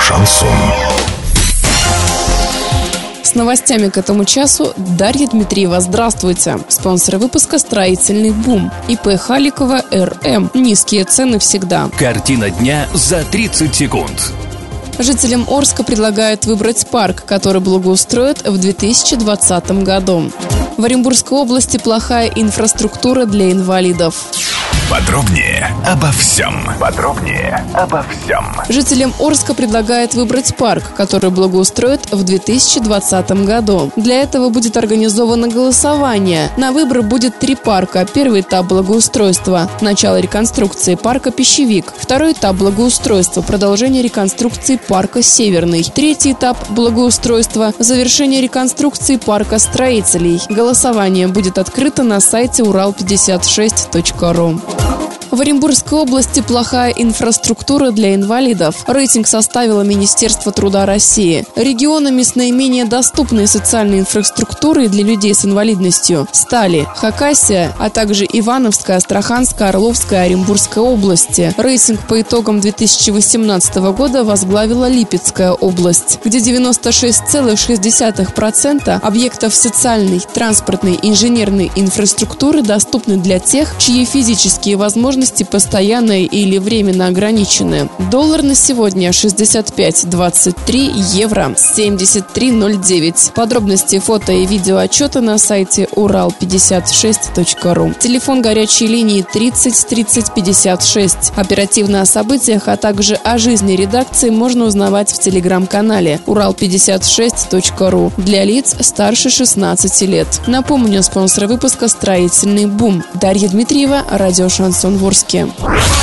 Шансон. С новостями к этому часу Дарья Дмитриева. Здравствуйте. Спонсоры выпуска «Строительный бум». ИП Халикова РМ. Низкие цены всегда. Картина дня за 30 секунд. Жителям Орска предлагают выбрать парк, который благоустроят в 2020 году. В Оренбургской области плохая инфраструктура для инвалидов. Подробнее обо всем. Подробнее обо всем. Жителям Орска предлагают выбрать парк, который благоустроят в 2020 году. Для этого будет организовано голосование. На выбор будет три парка. Первый этап благоустройства – начало реконструкции парка «Пищевик». Второй этап благоустройства – продолжение реконструкции парка «Северный». Третий этап благоустройства – завершение реконструкции парка «Строителей». Голосование будет открыто на сайте урал56.ру. В Оренбургской области плохая инфраструктура для инвалидов. Рейтинг составило Министерство труда России. Регионами с наименее доступной социальной инфраструктурой для людей с инвалидностью стали Хакасия, а также Ивановская, Астраханская, Орловская, Оренбургская области. Рейтинг по итогам 2018 года возглавила Липецкая область, где 96,6% объектов социальной, транспортной, инженерной инфраструктуры доступны для тех, чьи физические возможности возможности постоянные или временно ограничены. Доллар на сегодня 65.23, евро 73.09. Подробности фото и видео отчета на сайте урал56.ру. Телефон горячей линии 30 30 56. Оперативно о событиях, а также о жизни редакции можно узнавать в телеграм-канале урал56.ру для лиц старше 16 лет. Напомню, спонсор выпуска «Строительный бум». Дарья Дмитриева, радио «Шансон Ворске». Приморске.